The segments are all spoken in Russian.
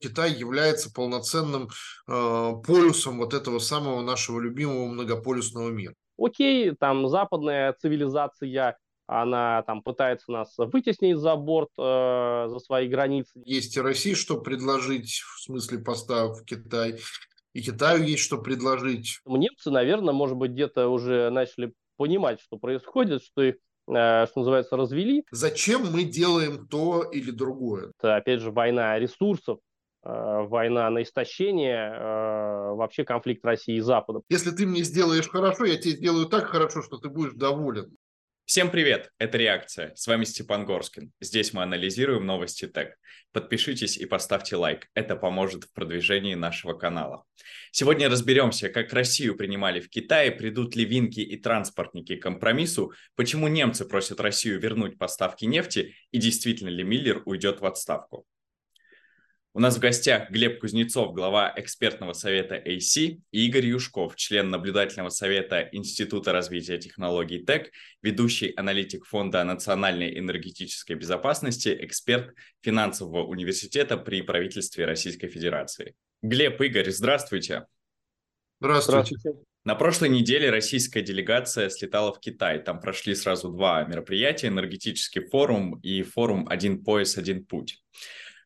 Китай является полноценным э, полюсом вот этого самого нашего любимого многополюсного мира. Окей, там западная цивилизация, она там пытается нас вытеснить за борт, э, за свои границы. Есть и России, что предложить в смысле поставок в Китай, и Китаю есть что предложить. Немцы, наверное, может быть, где-то уже начали понимать, что происходит, что их э, что называется, развели. Зачем мы делаем то или другое? Это, опять же, война ресурсов, война на истощение, э, вообще конфликт России и Запада. Если ты мне сделаешь хорошо, я тебе сделаю так хорошо, что ты будешь доволен. Всем привет, это «Реакция». С вами Степан Горскин. Здесь мы анализируем новости ТЭК. Подпишитесь и поставьте лайк. Это поможет в продвижении нашего канала. Сегодня разберемся, как Россию принимали в Китае, придут ли винки и транспортники к компромиссу, почему немцы просят Россию вернуть поставки нефти и действительно ли Миллер уйдет в отставку. У нас в гостях Глеб Кузнецов, глава экспертного совета AC, и Игорь Юшков, член наблюдательного совета Института развития технологий ТЭК, ведущий аналитик Фонда национальной энергетической безопасности, эксперт финансового университета при правительстве Российской Федерации. Глеб, Игорь, здравствуйте. Здравствуйте. здравствуйте. На прошлой неделе российская делегация слетала в Китай. Там прошли сразу два мероприятия, энергетический форум и форум «Один пояс, один путь»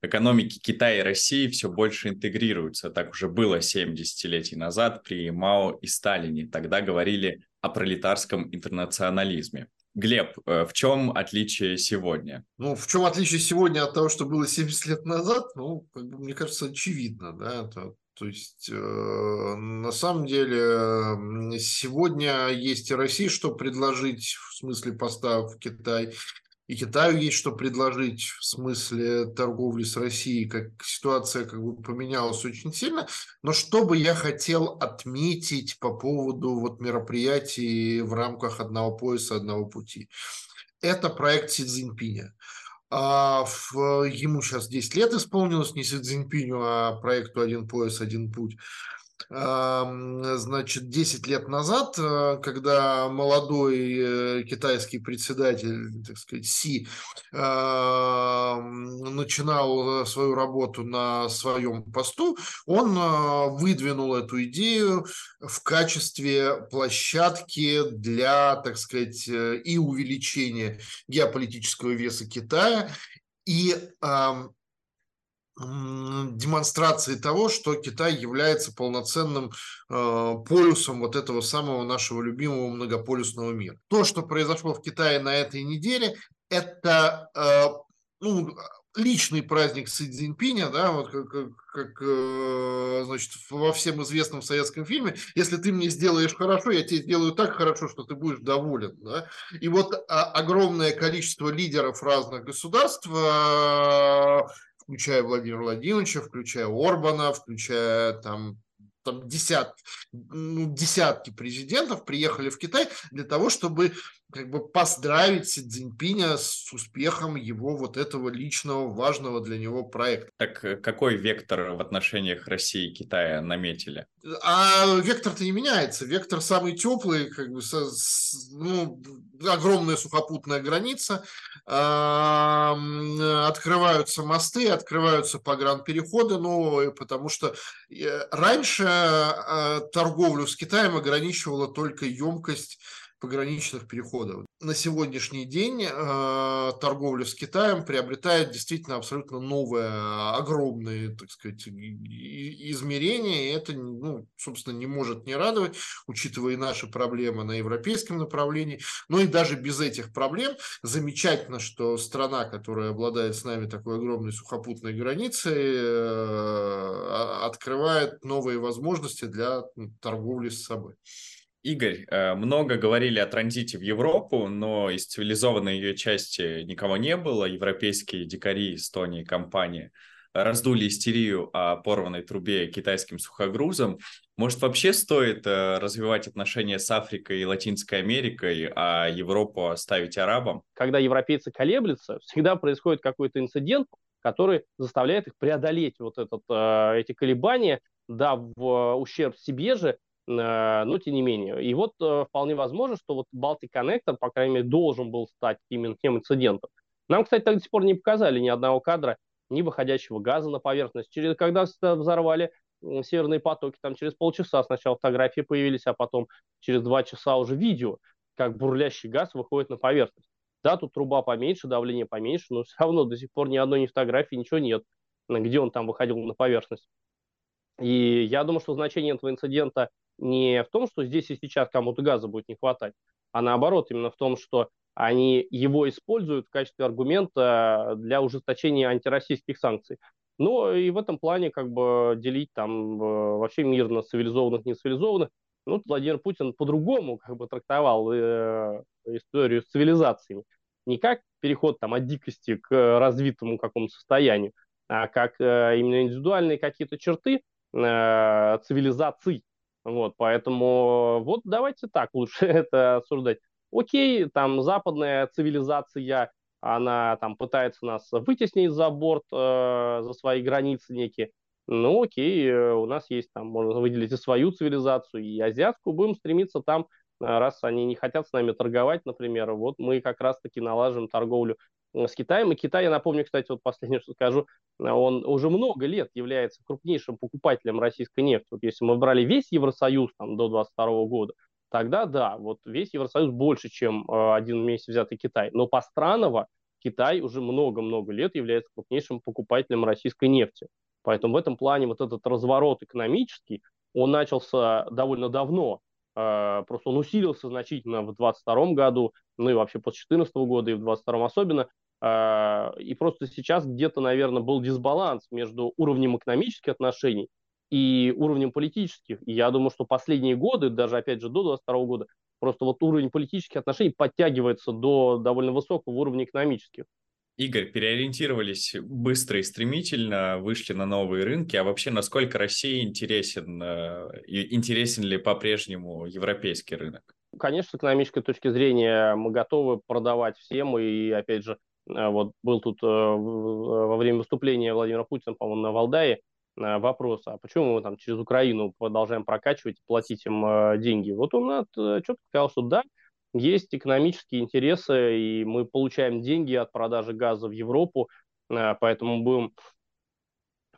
экономики Китая и России все больше интегрируются. Так уже было 7 десятилетий назад при Мао и Сталине. Тогда говорили о пролетарском интернационализме. Глеб, э, в чем отличие сегодня? Ну, в чем отличие сегодня от того, что было 70 лет назад? Ну, как бы, мне кажется, очевидно, да, то, то есть, э, на самом деле, сегодня есть и Россия, что предложить в смысле поставок в Китай, и Китаю есть что предложить в смысле торговли с Россией, как ситуация как бы поменялась очень сильно. Но что бы я хотел отметить по поводу вот мероприятий в рамках одного пояса, одного пути. Это проект Си Цзиньпиня. А в, ему сейчас 10 лет исполнилось, не Си Цзиньпиню, а проекту «Один пояс, один путь» значит, 10 лет назад, э, когда молодой э, китайский председатель, так сказать, Си, начинал свою работу на своем посту, он э, выдвинул эту идею в качестве площадки для, так сказать, и увеличения геополитического веса Китая, и демонстрации того, что Китай является полноценным э, полюсом вот этого самого нашего любимого многополюсного мира. То, что произошло в Китае на этой неделе, это э, ну, личный праздник Си Цзиньпиня, да, вот как, как, как э, значит, во всем известном советском фильме, если ты мне сделаешь хорошо, я тебе сделаю так хорошо, что ты будешь доволен, да. И вот а, огромное количество лидеров разных государств включая Владимира Владимировича, включая Орбана, включая там там десятки, ну, десятки президентов приехали в Китай для того, чтобы как бы поздравить Си Цзиньпиня с успехом его вот этого личного важного для него проекта. Так э, какой вектор в отношениях России и Китая наметили? А вектор-то не меняется. Вектор самый теплый, как бы со, с, ну, огромная сухопутная граница, а, открываются мосты, открываются погранпереходы новые, потому что э, раньше а, торговлю с Китаем ограничивала только емкость пограничных переходов. На сегодняшний день э, торговля с Китаем приобретает действительно абсолютно новое, огромные, так сказать, измерения, и это, ну, собственно, не может не радовать, учитывая наши проблемы на европейском направлении. Но и даже без этих проблем замечательно, что страна, которая обладает с нами такой огромной сухопутной границей, э, открывает новые возможности для торговли с собой. Игорь, э, много говорили о транзите в Европу, но из цивилизованной ее части никого не было. Европейские дикари, Эстонии, компании раздули истерию о порванной трубе китайским сухогрузом. Может, вообще стоит э, развивать отношения с Африкой и Латинской Америкой, а Европу оставить арабам? Когда европейцы колеблются, всегда происходит какой-то инцидент, который заставляет их преодолеть вот этот, э, эти колебания, да, в ущерб себе же, но тем не менее. И вот э, вполне возможно, что вот Baltic Connector, по крайней мере, должен был стать именно тем инцидентом. Нам, кстати, так до сих пор не показали ни одного кадра ни выходящего газа на поверхность. Через, когда взорвали северные потоки, там через полчаса сначала фотографии появились, а потом через два часа уже видео, как бурлящий газ выходит на поверхность. Да, тут труба поменьше, давление поменьше, но все равно до сих пор ни одной ни фотографии, ничего нет, где он там выходил на поверхность. И я думаю, что значение этого инцидента не в том, что здесь и сейчас кому-то газа будет не хватать, а наоборот, именно в том, что они его используют в качестве аргумента для ужесточения антироссийских санкций. Но и в этом плане как бы делить там э, вообще мир на цивилизованных, нецивилизованных. Ну, Владимир Путин по-другому как бы трактовал э, историю с цивилизациями. Не как переход там от дикости к развитому какому-то состоянию, а как э, именно индивидуальные какие-то черты э, цивилизаций. Вот, поэтому вот давайте так лучше это обсуждать. Окей, там западная цивилизация, она там пытается нас вытеснить за борт, э, за свои границы некие. Ну окей, э, у нас есть там, можно выделить и свою цивилизацию, и азиатскую, будем стремиться там, э, раз они не хотят с нами торговать, например, вот мы как раз-таки налаживаем торговлю с Китаем. И Китай, я напомню, кстати, вот последнее, что скажу, он уже много лет является крупнейшим покупателем российской нефти. Вот если мы брали весь Евросоюз там, до 2022 года, тогда да, вот весь Евросоюз больше, чем э, один месяц взятый Китай. Но по странного Китай уже много-много лет является крупнейшим покупателем российской нефти. Поэтому в этом плане вот этот разворот экономический, он начался довольно давно. Э, просто он усилился значительно в 2022 году, ну и вообще после 2014 года и в 2022 особенно. Э, и просто сейчас где-то, наверное, был дисбаланс между уровнем экономических отношений и уровнем политических. И я думаю, что последние годы, даже опять же до 22 года, просто вот уровень политических отношений подтягивается до довольно высокого уровня экономических. Игорь, переориентировались быстро и стремительно, вышли на новые рынки. А вообще, насколько Россия интересен, э, интересен ли по-прежнему европейский рынок? Конечно, с экономической точки зрения мы готовы продавать всем. И, опять же, э, вот был тут э, во время выступления Владимира Путина, по-моему, на Валдае, вопрос, а почему мы там через Украину продолжаем прокачивать и платить им э, деньги? Вот он э, четко сказал, что да, есть экономические интересы, и мы получаем деньги от продажи газа в Европу, э, поэтому будем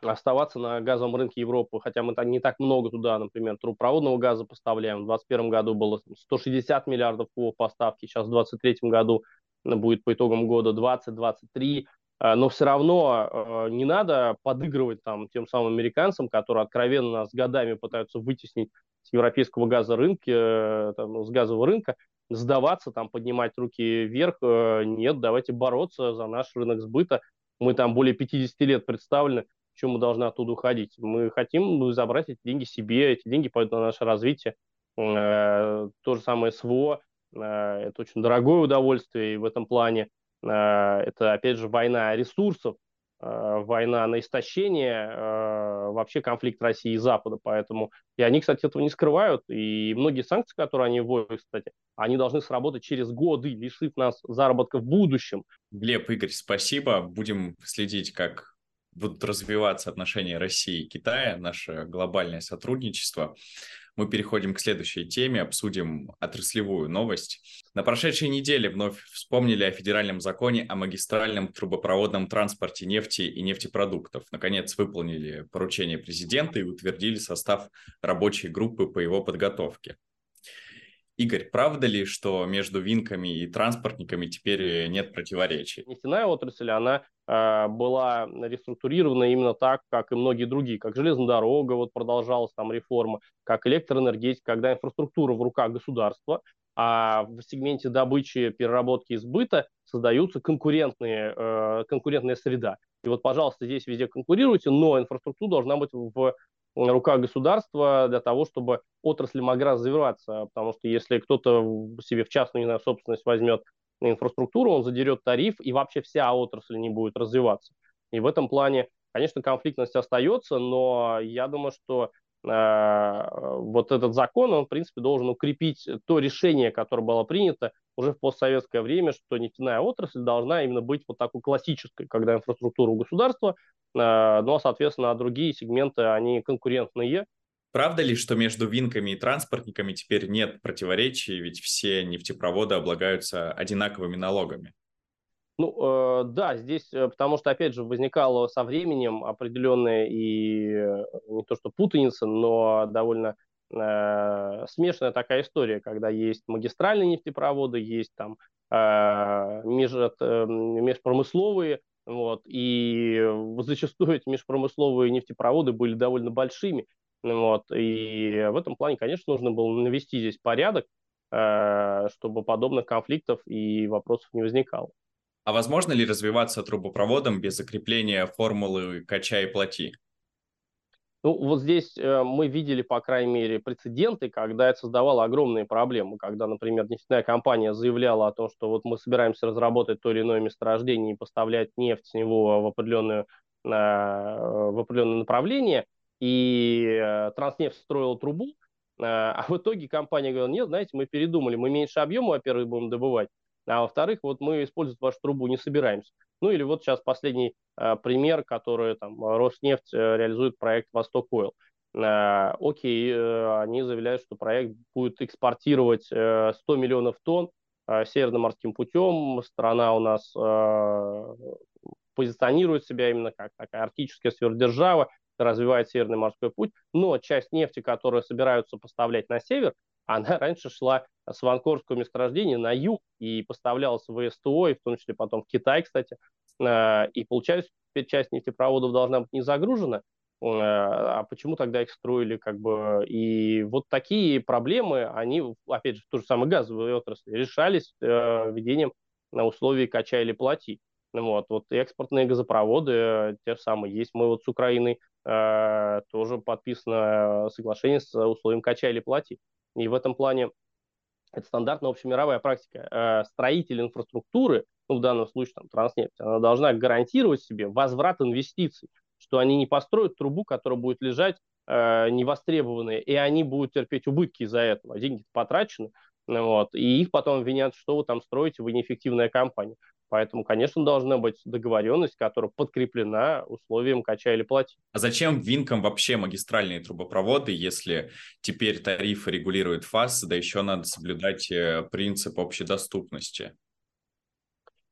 оставаться на газовом рынке Европы, хотя мы не так много туда, например, трубопроводного газа поставляем. В 2021 году было 160 миллиардов кубов поставки, сейчас в 2023 году будет по итогам года 20-23 а, но все равно а, не надо подыгрывать там тем самым американцам, которые откровенно нас годами пытаются вытеснить с европейского газа рынка, э, там, с газового рынка, сдаваться, там, поднимать руки вверх. Э, нет, давайте бороться за наш рынок сбыта. Мы там более 50 лет представлены, чем мы должны оттуда уходить. Мы хотим забрать эти деньги себе, эти деньги пойдут на наше развитие. Э, то же самое СВО, это очень дорогое удовольствие и в этом плане Э, это, опять же, война ресурсов, э, война на истощение, э, вообще конфликт России и Запада. Поэтому и они, кстати, этого не скрывают. И многие санкции, которые они вводят, кстати, они должны сработать через годы, лишив нас заработка в будущем. Глеб, Игорь, спасибо. Будем следить, как будут развиваться отношения России и Китая, наше глобальное сотрудничество мы переходим к следующей теме, обсудим отраслевую новость. На прошедшей неделе вновь вспомнили о федеральном законе о магистральном трубопроводном транспорте нефти и нефтепродуктов. Наконец выполнили поручение президента и утвердили состав рабочей группы по его подготовке. Игорь, правда ли, что между винками и транспортниками теперь нет противоречий? Нефтяная отрасль, она была реструктурирована именно так, как и многие другие, как железная дорога, вот продолжалась там реформа, как электроэнергетика, когда инфраструктура в руках государства, а в сегменте добычи, переработки и сбыта создаются конкурентные, э, конкурентная среда. И вот, пожалуйста, здесь везде конкурируйте, но инфраструктура должна быть в руках государства для того, чтобы отрасль могла развиваться. Потому что если кто-то себе в частную не знаю, собственность возьмет инфраструктуру, он задерет тариф, и вообще вся отрасль не будет развиваться. И в этом плане, конечно, конфликтность остается, но я думаю, что э, вот этот закон, он, в принципе, должен укрепить то решение, которое было принято уже в постсоветское время, что нефтяная отрасль должна именно быть вот такой классической, когда инфраструктура у государства, Э, но, соответственно, другие сегменты, они конкурентные. Правда ли, что между винками и транспортниками теперь нет противоречий, ведь все нефтепроводы облагаются одинаковыми налогами? Ну, э, да, здесь, э, потому что, опять же, возникало со временем определенная и э, не то что путаница, но довольно э, смешанная такая история, когда есть магистральные нефтепроводы, есть там э, меж, э, межпромысловые, вот, и зачастую эти межпромысловые нефтепроводы были довольно большими, вот, и в этом плане, конечно, нужно было навести здесь порядок, э, чтобы подобных конфликтов и вопросов не возникало. А возможно ли развиваться трубопроводом без закрепления формулы «качай и плати»? Ну, вот здесь э, мы видели, по крайней мере, прецеденты, когда это создавало огромные проблемы. Когда, например, нефтяная компания заявляла о том, что вот мы собираемся разработать то или иное месторождение и поставлять нефть с него в, определенную, э, в определенное направление, и э, Транснефть строила трубу, э, а в итоге компания говорила, нет, знаете, мы передумали, мы меньше объема, во-первых, будем добывать, а во-вторых, вот мы использовать вашу трубу не собираемся. Ну или вот сейчас последний э, пример, который там Роснефть э, реализует проект Восток Ойл. Э, окей, э, они заявляют, что проект будет экспортировать э, 100 миллионов тонн э, северно-морским путем. Страна у нас э, позиционирует себя именно как такая арктическая сверхдержава, развивает Северный морской путь, но часть нефти, которую собираются поставлять на север, она раньше шла с Ванкорского месторождения на юг и поставлялась в СТО, и в том числе потом в Китай, кстати. Э, и получается, теперь часть нефтепроводов должна быть не загружена, э, а почему тогда их строили как бы и вот такие проблемы они опять же в ту же самую газовую отрасль решались э, введением на условии качай или плати вот вот экспортные газопроводы те же самые есть. Мы вот с Украиной тоже подписано соглашение с условием качай или плати и в этом плане это стандартная общемировая практика. Э, строитель инфраструктуры, ну, в данном случае там, Транснефть, она должна гарантировать себе возврат инвестиций, что они не построят трубу, которая будет лежать э, невостребованные, и они будут терпеть убытки из-за этого. Деньги потрачены, вот, и их потом обвинят, что вы там строите, вы неэффективная компания. Поэтому, конечно, должна быть договоренность, которая подкреплена условием «качай или плати». А зачем Винкам вообще магистральные трубопроводы, если теперь тарифы регулирует ФАС, да еще надо соблюдать э, принцип общедоступности?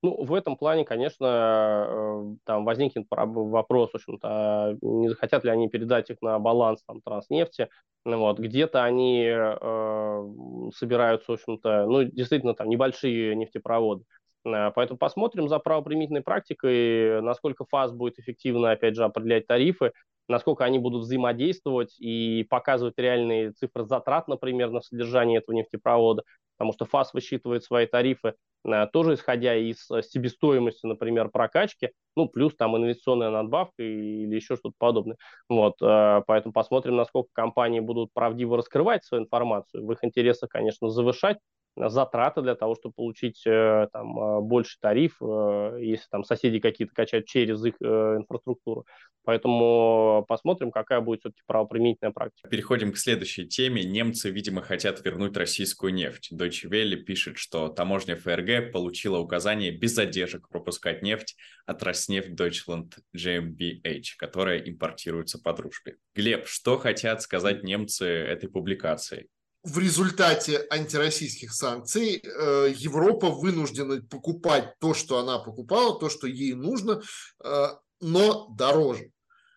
Ну, в этом плане, конечно, э, там возникнет вопрос, в общем-то, а не захотят ли они передать их на баланс там, транснефти. Ну, вот, где-то они э, собираются, в общем-то, ну, действительно, там небольшие нефтепроводы. Э, поэтому посмотрим за правоприменительной практикой, насколько ФАС будет эффективно, опять же, определять тарифы, насколько они будут взаимодействовать и показывать реальные цифры затрат, например, на содержание этого нефтепровода, потому что ФАС высчитывает свои тарифы э, тоже исходя из э, себестоимости, например, прокачки, ну, плюс там инвестиционная надбавка или еще что-то подобное. Вот, поэтому посмотрим, насколько компании будут правдиво раскрывать свою информацию. В их интересах, конечно, завышать затраты для того, чтобы получить э, там, э, больше тариф, э, если там соседи какие-то качают через их инфраструктуру. Поэтому посмотрим, какая будет все-таки правоприменительная практика. Переходим к следующей теме. Немцы, видимо, хотят вернуть российскую нефть. Deutsche Welle пишет, что таможня ФРГ получила указание без задержек пропускать нефть от Роснефть Deutschland GmbH, которая импортируется по дружбе. Глеб, что хотят сказать немцы этой публикацией? В результате антироссийских санкций э, Европа вынуждена покупать то, что она покупала, то, что ей нужно, э, но дороже.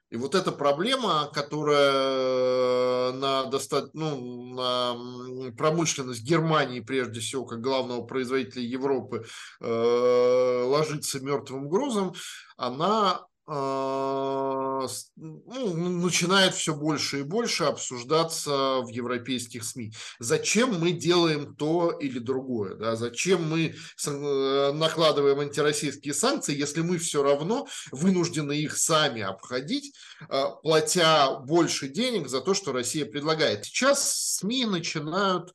И вот эта проблема, которая на, ну, на промышленность Германии, прежде всего, как главного производителя Европы, э, ложится мертвым грузом, она ну, начинает все больше и больше обсуждаться в европейских СМИ. Зачем мы делаем то или другое? Да? Зачем мы э, накладываем антироссийские санкции, если мы все равно вынуждены их сами обходить, а, платя больше денег за то, что Россия предлагает? Сейчас СМИ начинают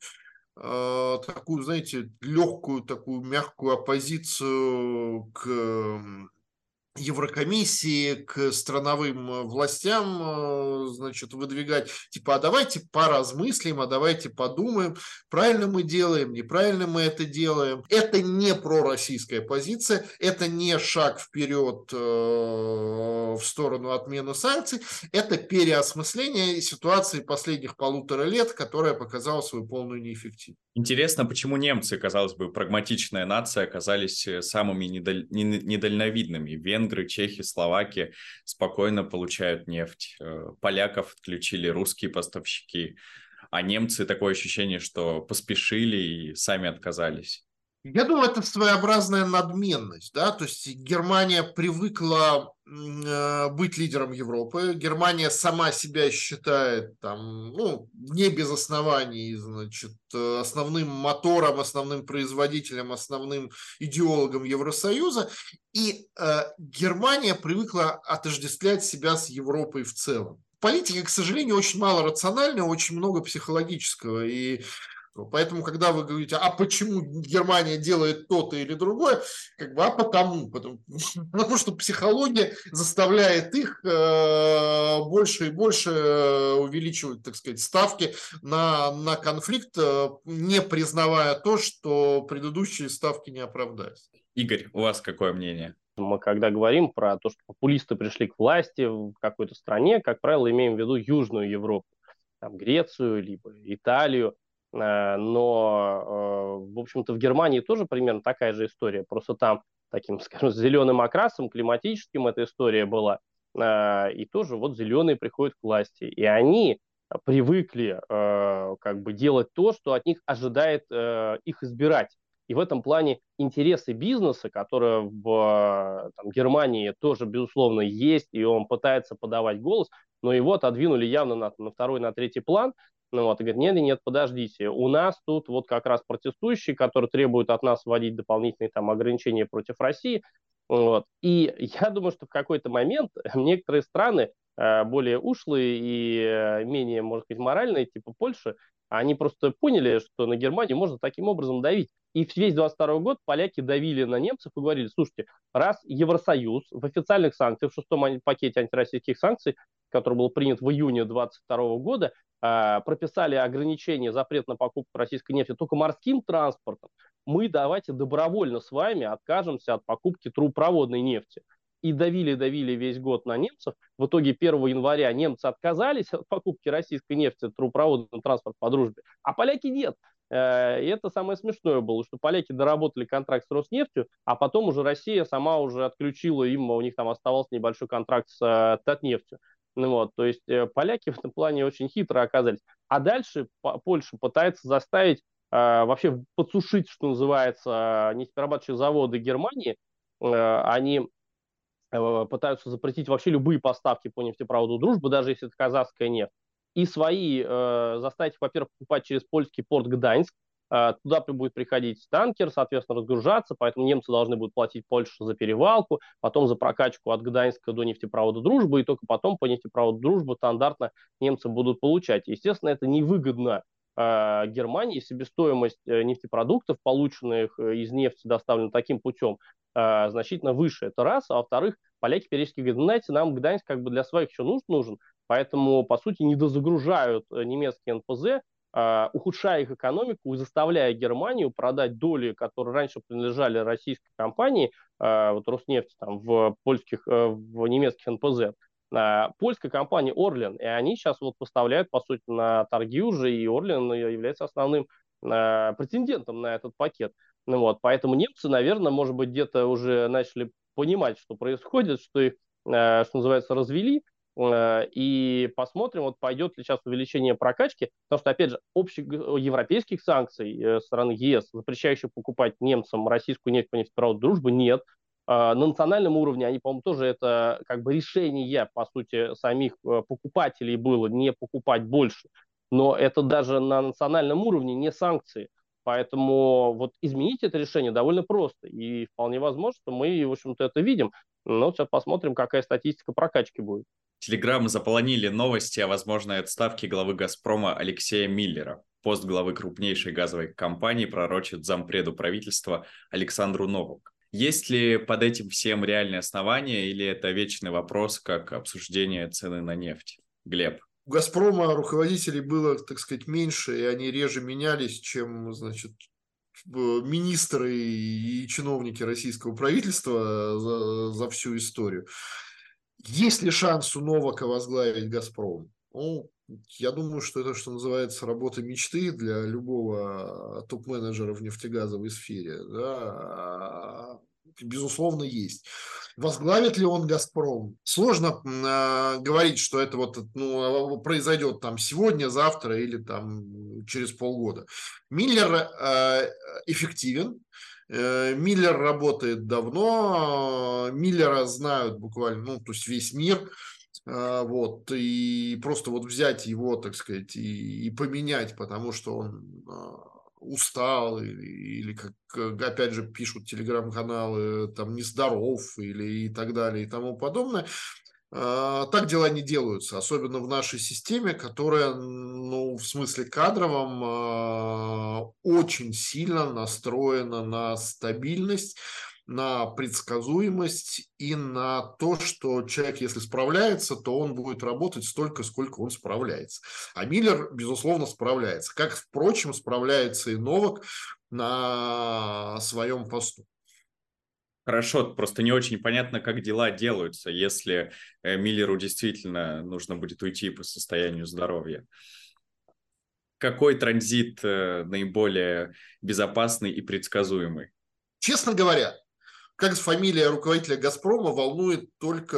а, такую, знаете, легкую, такую мягкую оппозицию к Еврокомиссии к страновым э, властям, э, значит, выдвигать, типа, а давайте поразмыслим, а давайте подумаем, правильно мы делаем, неправильно мы это делаем. Это не пророссийская позиция, это не шаг вперед э, в сторону отмены санкций, это переосмысление ситуации последних полутора лет, которая показала свою полную неэффективность. Интересно, почему немцы, казалось бы, прагматичная нация, оказались э, самыми недаль... недальновидными. Венгры, чехи, словаки спокойно получают нефть. Э, поляков отключили русские поставщики. А немцы такое ощущение, что поспешили и сами отказались. Я думаю, это своеобразная надменность, да, то есть Германия привыкла э, быть лидером Европы, Германия сама себя считает там, ну, не без оснований, значит, основным мотором, основным производителем, основным идеологом Евросоюза, и э, Германия привыкла отождествлять себя с Европой в целом политика, к сожалению, очень мало рационального, очень много психологического. И Поэтому, когда вы говорите, а почему Германия делает то-то или другое, как бы, а потому, потому, потому что психология заставляет их э, больше и больше э, увеличивать, так сказать, ставки на, на конфликт, э, не признавая то, что предыдущие ставки не оправдались. Игорь, у вас какое мнение? Мы когда говорим про то, что популисты пришли к власти в какой-то стране, как правило, имеем в виду Южную Европу, там, Грецию, либо Италию, но, э, в общем-то, в Германии тоже примерно такая же история, просто там таким, скажем, зеленым окрасом, климатическим эта история была, э, и тоже вот зеленые приходят к власти, и они привыкли как бы делать то, что от них ожидает их избирать. И в этом плане интересы бизнеса, которые в там, Германии тоже, безусловно, есть, и он пытается подавать голос, но его отодвинули явно на, на второй, на третий план, ну вот, и говорит, нет, нет, подождите, у нас тут вот как раз протестующие, которые требуют от нас вводить дополнительные там ограничения против России, вот. И я думаю, что в какой-то момент некоторые страны, э, более ушлые и э, менее, может быть, моральные, типа Польши, они просто поняли, что на Германию можно таким образом давить. И весь 22 год поляки давили на немцев и говорили, слушайте, раз Евросоюз в официальных санкциях, в шестом пакете антироссийских санкций, который был принят в июне 22 года, а, прописали ограничение, запрет на покупку российской нефти только морским транспортом, мы давайте добровольно с вами откажемся от покупки трубопроводной нефти. И давили, давили весь год на немцев. В итоге 1 января немцы отказались от покупки российской нефти трубопроводным транспорт по дружбе, а поляки нет. Э, и это самое смешное было, что поляки доработали контракт с Роснефтью, а потом уже Россия сама уже отключила им, у них там оставался небольшой контракт с э, Татнефтью. Ну, вот, то есть э, поляки в этом плане очень хитро оказались. А дальше Польша пытается заставить э, вообще подсушить, что называется, нефтеперерабатывающие заводы Германии. Э, они э, пытаются запретить вообще любые поставки по нефтепроводу дружбы, даже если это казахская нефть. И свои заставить во-первых, покупать через польский порт Гданьск, а, туда будет приходить танкер, соответственно, разгружаться, поэтому немцы должны будут платить Польше за перевалку, потом за прокачку от Гданьска до нефтепровода «Дружбы», и только потом по нефтепроводу «Дружбы» стандартно немцы будут получать. Естественно, это невыгодно э, Германии, себестоимость э, нефтепродуктов, полученных э, из нефти, доставленных таким путем, э, значительно выше. Это раз. А во-вторых, поляки периодически говорят, «Ну, знаете, нам Гданьск как бы для своих еще нужен, нужен, поэтому, по сути, не дозагружают немецкий НПЗ, ухудшая их экономику и заставляя Германию продать доли, которые раньше принадлежали российской компании, а, вот Роснефть там, в польских, э, в немецких НПЗ, а, польская компания Орлен, и они сейчас вот поставляют, по сути, на торги уже, и Орлен является основным претендентом на этот пакет. Ну вот, поэтому немцы, наверное, может быть, где-то уже начали понимать, что происходит, что их, что называется, развели, и посмотрим, вот пойдет ли сейчас увеличение прокачки, потому что, опять же, общих европейских санкций э, стороны ЕС, запрещающих покупать немцам российскую нефть по нефтепроводу дружбы, нет. А, на национальном уровне они, по-моему, тоже это как бы решение, по сути, самих э, покупателей было не покупать больше. Но это даже на национальном уровне не санкции. Поэтому вот изменить это решение довольно просто. И вполне возможно, что мы, в общем-то, это видим. Но сейчас посмотрим, какая статистика прокачки будет. Телеграм заполонили новости о возможной отставке главы «Газпрома» Алексея Миллера. Пост главы крупнейшей газовой компании пророчит зампреду правительства Александру Новок. Есть ли под этим всем реальные основания или это вечный вопрос, как обсуждение цены на нефть? Глеб. У «Газпрома» руководителей было, так сказать, меньше, и они реже менялись, чем, значит, министры и чиновники российского правительства за, за всю историю. Есть ли шанс у Новака возглавить «Газпром»? Ну, я думаю, что это, что называется, работа мечты для любого топ-менеджера в нефтегазовой сфере. Да, безусловно, есть. Возглавит ли он «Газпром»? Сложно э, говорить, что это вот ну, произойдет там сегодня, завтра или там через полгода. Миллер э, эффективен, э, Миллер работает давно, Миллера знают буквально, ну, то есть весь мир, э, вот, и просто вот взять его, так сказать, и, и поменять, потому что он устал или, или как, опять же, пишут телеграм-каналы, там, нездоров или и так далее и тому подобное. А, так дела не делаются, особенно в нашей системе, которая, ну, в смысле кадровом, а, очень сильно настроена на стабильность, на предсказуемость и на то, что человек, если справляется, то он будет работать столько, сколько он справляется. А Миллер, безусловно, справляется. Как, впрочем, справляется и Новак на своем посту. Хорошо, просто не очень понятно, как дела делаются, если э, Миллеру действительно нужно будет уйти по состоянию здоровья. Какой транзит э, наиболее безопасный и предсказуемый? Честно говоря, как фамилия руководителя «Газпрома» волнует только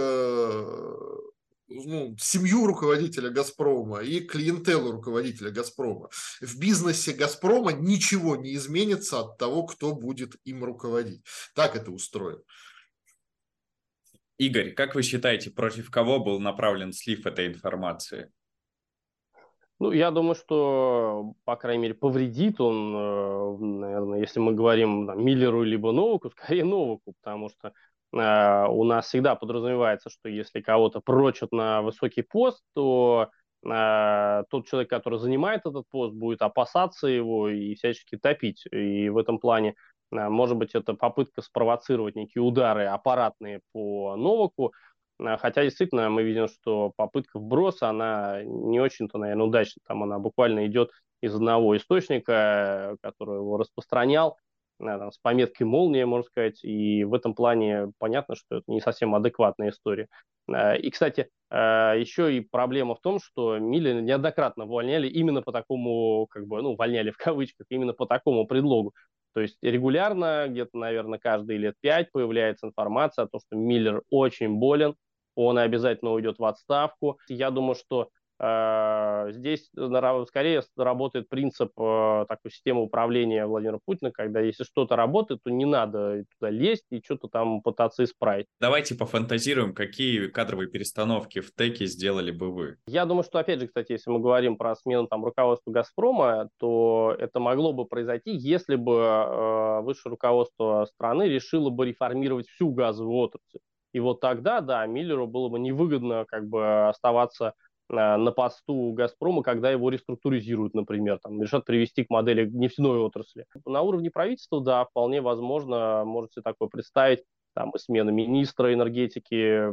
ну, семью руководителя «Газпрома» и клиентелу руководителя «Газпрома». В бизнесе «Газпрома» ничего не изменится от того, кто будет им руководить. Так это устроено. Игорь, как вы считаете, против кого был направлен слив этой информации? Ну, я думаю, что, по крайней мере, повредит он, э, наверное, если мы говорим там, Миллеру либо Новаку, скорее Новаку, потому что э, у нас всегда подразумевается, что если кого-то прочат на высокий пост, то э, тот человек, который занимает этот пост, будет опасаться его и всячески топить. И в этом плане, э, может быть, это попытка спровоцировать некие удары аппаратные по Новаку, хотя действительно мы видим, что попытка вброса, она не очень-то, наверное, удачна. Там она буквально идет из одного источника, который его распространял, там, с пометкой молния, можно сказать, и в этом плане понятно, что это не совсем адекватная история. Э, и, кстати, еще и проблема в том, что Милли неоднократно увольняли именно по такому, как бы, ну, увольняли в кавычках, именно по такому предлогу. То есть регулярно, где-то, наверное, каждые лет пять появляется информация о том, что Миллер очень болен, он обязательно уйдет в отставку. Я думаю, что здесь скорее работает принцип э, такой системы управления Владимира Путина, когда если что-то работает, то не надо туда лезть и что-то там пытаться исправить. Давайте пофантазируем, какие кадровые перестановки в ТЭКе сделали бы вы. Я думаю, что, опять же, кстати, если мы говорим про смену там руководства «Газпрома», то это могло бы произойти, если бы э, высшее руководство страны решило бы реформировать всю газовую отрасль. И вот тогда, да, Миллеру было бы невыгодно как бы оставаться э, на посту Газпрома, когда его реструктуризируют, например, там, решат привести к модели нефтяной отрасли. На уровне правительства, да, вполне возможно, можете такое представить, там, и смена министра энергетики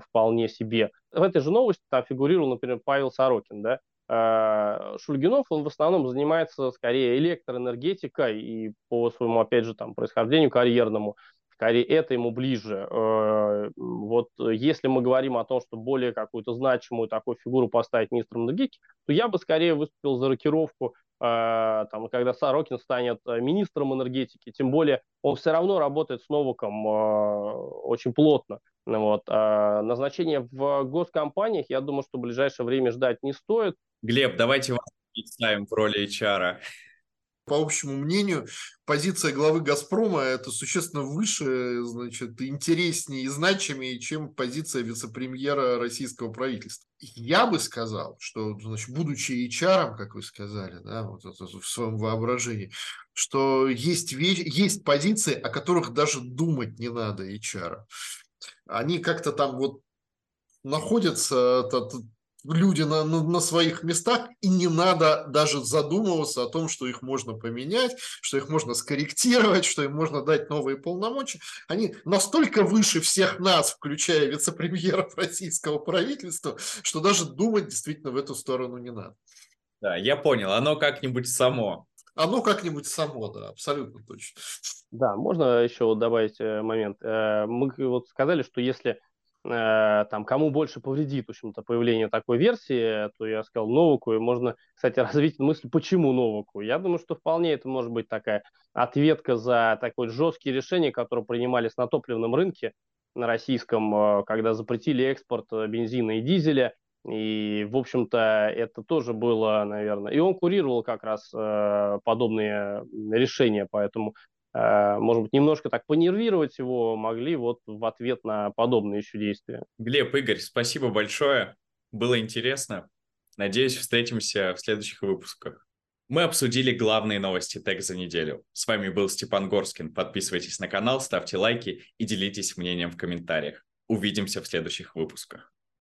вполне себе. В этой же новости там фигурировал, например, Павел Сорокин, да, э, Шульгинов, он в основном занимается скорее электроэнергетикой и по своему, опять же, там, происхождению карьерному скорее это ему ближе. Э, вот если мы говорим о том, что более какую-то значимую такую фигуру поставить министром энергетики, то я бы скорее выступил за рокировку, э, там, когда Сорокин станет э, министром энергетики, тем более он все равно работает с Новаком очень плотно. Вот. А назначение в госкомпаниях, я думаю, что в ближайшее время ждать не стоит. Глеб, давайте вас представим в роли HR по общему мнению, позиция главы «Газпрома» – это существенно выше, значит, интереснее и значимее, чем позиция вице-премьера российского правительства. Я бы сказал, что, значит, будучи HR, как вы сказали, да, вот в своем воображении, что есть, вещи, есть позиции, о которых даже думать не надо HR. Они как-то там вот находятся, люди на, на, на своих местах, и не надо даже задумываться о том, что их можно поменять, что их можно скорректировать, что им можно дать новые полномочия. Они настолько выше всех нас, включая вице-премьеров российского правительства, что даже думать действительно в эту сторону не надо. Да, я понял, оно как-нибудь само. Оно как-нибудь само, да, абсолютно точно. Да, можно еще добавить э, момент. Э, мы вот сказали, что если там, кому больше повредит, в общем-то, появление такой версии, то я сказал Новаку, и можно, кстати, развить мысль, почему Новаку. Я думаю, что вполне это может быть такая ответка за такое жесткие решения, которые принимались на топливном рынке, на российском, э, когда запретили экспорт э, бензина и дизеля, и, в общем-то, это тоже было, наверное, и он курировал как раз э, подобные решения, поэтому Э, может быть, немножко так понервировать его могли вот в ответ на подобные еще действия. Глеб, Игорь, спасибо большое. Было интересно. Надеюсь, встретимся в следующих выпусках. Мы обсудили главные новости ТЭК за неделю. С вами был Степан Горскин. Подписывайтесь на канал, ставьте лайки и делитесь мнением в комментариях. Увидимся в следующих выпусках.